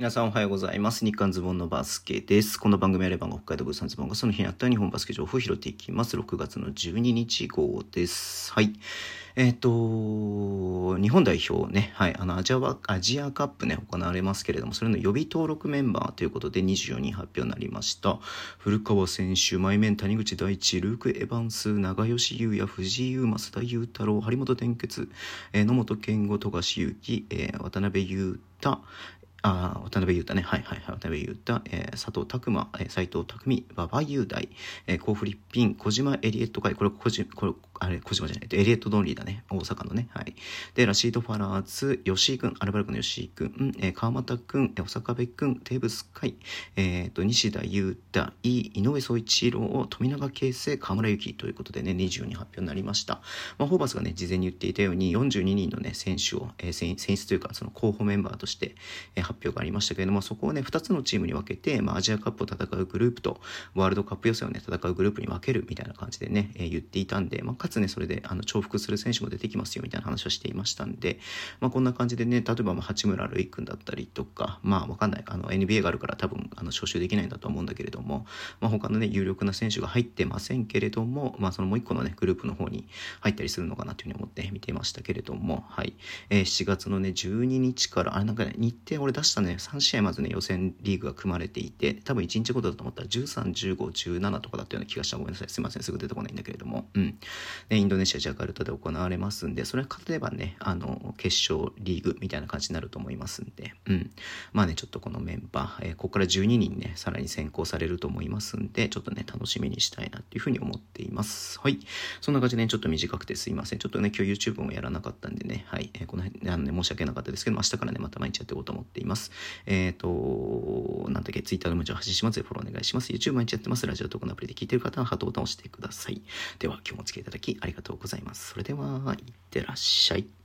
皆さんおはようございます。日刊ズボンのバスケです。この番組あれば北海道物産ズボンがその日にあった日本バスケ情報を拾っていきます。6月の12日号です。はい。えっ、と、日本代表ね、はい、あのアジアアジアカップね、行われますけれども、それの予備登録メンバーということで24人発表になりました。古川選手、前面谷口大地、ルーク・エヴァンス、長吉優也、藤井優、増田裕太郎、張本天傑、えー野本健吾、富樫勇樹、えー渡辺裕太、あ渡辺裕太ね、はいはいはい、渡辺裕太、えー佐藤拓磨、えー斉藤匠、馬場雄大、えー、コーフリッピン、小島エリエット会、これ、小島、これ、あれ、小島じゃない、エリエット・ドンリーだね、大阪のね、はい。で、ラシード・ファラーズ、吉井君、アルバルクの吉井君、えー川又君、えー小坂部君、テーブス海、えーと、西田裕太、井井上宗一郎、富永啓生、河村由紀ということでね、24人発表になりました。まあ、ホーバスがね、事前に言っていたように、42人のね、選手を、えー選選出というか、その候補メンバーとして、えー発表がありましたけれども、そこをね、2つのチームに分けて、まあ、アジアカップを戦うグループと、ワールドカップ予選をね、戦うグループに分けるみたいな感じでね、えー言っていたんで、まあ、かつね、それで、あの、重複する選手も出てきますよ、みたいな話をしていましたんで、まあ、こんな感じでね、例えば、まあ、八村塁君だったりとか、まあ、わかんない、あの、NBA があるから多分、あの、招集できないんだと思うんだけれども、まあ、他のね、有力な選手が入ってませんけれども、まあ、そのもう一個のね、グループの方に入ったりするのかなというふうに思って見ていましたけれども、はい。えー7月のね、12日から、あれなんかね、日程俺出したね、3試合まずね、予選リーグが組まれていて、多分1日ごとだと思ったら13、15、17とかだったような気がした。ごめんなさい。すいません。すぐ出てこないんだけれども。うん。で、インドネシア、ジャカルタで行われますんで、それは勝てればね、あの、決勝リーグみたいな感じになると思いますんで、うん。まあね、ちょっとこのメンバー、えーここから12人ね、さらに選考されると思いますんで、ちょっとね、楽しみにしたいなっていうふうに思っています。はい。そんな感じでね、ちょっと短くてすいません。ちょっとね、今日 YouTube もやらなかったんでね、はい。えーこの辺、あのね、申し訳なかったですけど、明日からね、また毎日やっていこうと思っています。ますえっ、と、なんだっけ、Twitter でもちろん発信します、フォローお願いします。YouTube 毎日やってます。ラジオとこのアプリで聞いてる方は、ハートボタンを押してください。では、今日もお付き合いいただきありがとうございます。それでは、いってらっしゃい。